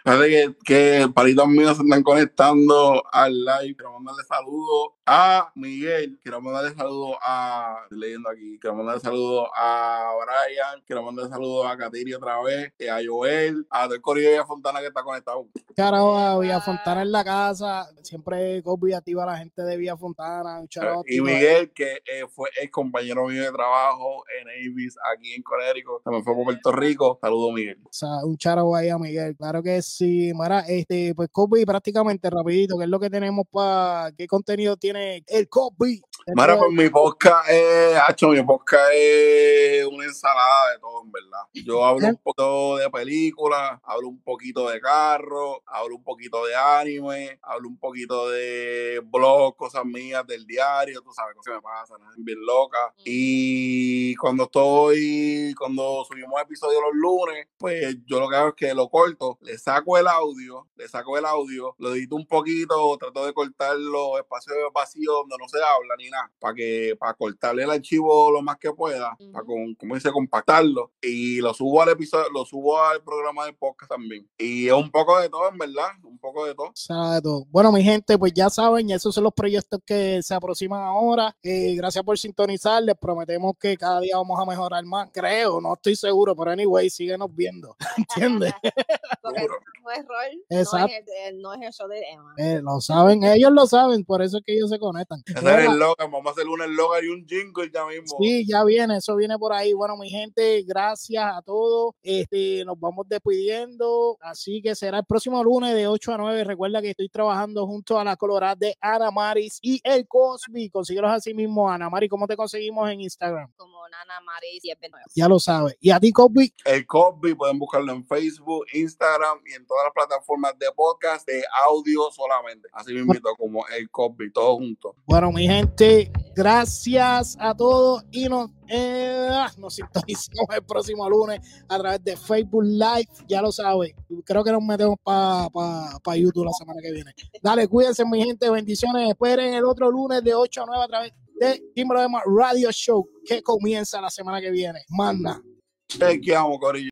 Fíjate que, que palitos míos se están conectando al live. Quiero mandarle saludos a Miguel. Quiero mandarle saludos a. Estoy leyendo aquí. Quiero mandarle saludos a Brian. Quiero mandarle saludos a Katiri otra vez. eh, A Joel. A todo el corillo de Fontana que está conectado. Carajo a Villa Fontana en la casa. Siempre activa a la gente de Villa Fontana. Un shout-out Y Miguel, que eh, fue el compañero mío de trabajo en Avis aquí en Connecticut. También fue por Puerto Rico. Saludos, Miguel. O sea, un charo ahí a Miguel. Claro que sí. Mara, este, pues Kobe, prácticamente rapidito, ¿qué es lo que tenemos para qué contenido tiene el Kobe? Mara, pues mi podcast es, hacho, mi podcast es una ensalada de todo, en verdad. Yo hablo un poquito de películas, hablo un poquito de carro, hablo un poquito de anime, hablo un poquito de blog, cosas mías del diario, tú sabes, cosas que me pasan, bien loca. Y cuando estoy, cuando subimos episodios los lunes, pues yo lo que hago es que lo corto, le saco el audio, le saco el audio, lo edito un poquito, trato de cortar los espacios vacíos donde no se habla ni nada, para que, para cortarle el archivo lo más que pueda, para con, como dice, compactarlo, y lo subo al episodio, lo subo al programa del podcast también. Y es un poco de todo, en verdad, un poco de todo. De todo. Bueno, mi gente, pues ya saben, esos son los proyectos que se aproximan ahora. Eh, gracias por sintonizar. Les prometemos que cada día vamos a mejorar más. Creo, no estoy seguro, pero anyway, síguenos viendo. ¿Entiendes? Porque Seguro. no es rol, Exacto. No, es el, no es el show de Emma. Eh, lo saben, ellos lo saben, por eso es que ellos se conectan. Ese es el logo, vamos a hacer un eslogan y un jingle ya mismo. Sí, ya viene, eso viene por ahí. Bueno, mi gente, gracias a todos. Este, nos vamos despidiendo. Así que será el próximo lunes de 8 a 9. Recuerda que estoy trabajando junto a la Colorada de Ana Maris y el Cosby. Consíguelos así mismo, Ana Maris. ¿Cómo te conseguimos en Instagram? Como Nana Maris y el 29. Ya lo sabes. Y a ti, Cosby, El Cosby, pueden buscarlo en Facebook, Instagram y en todas las plataformas de podcast de audio solamente. Así me invito como el Cosby, todos juntos. Bueno, mi gente, gracias a todos y nos, eh, nos sintonizamos el próximo lunes a través de Facebook Live. Ya lo sabes. Creo que nos metemos para pa, pa YouTube la semana que viene. Dale, cuídense, mi gente. Bendiciones. Esperen el otro lunes de 8 a 9 a través de Timbre Radio Show que comienza la semana que viene. Manda. Te amo, Corillo.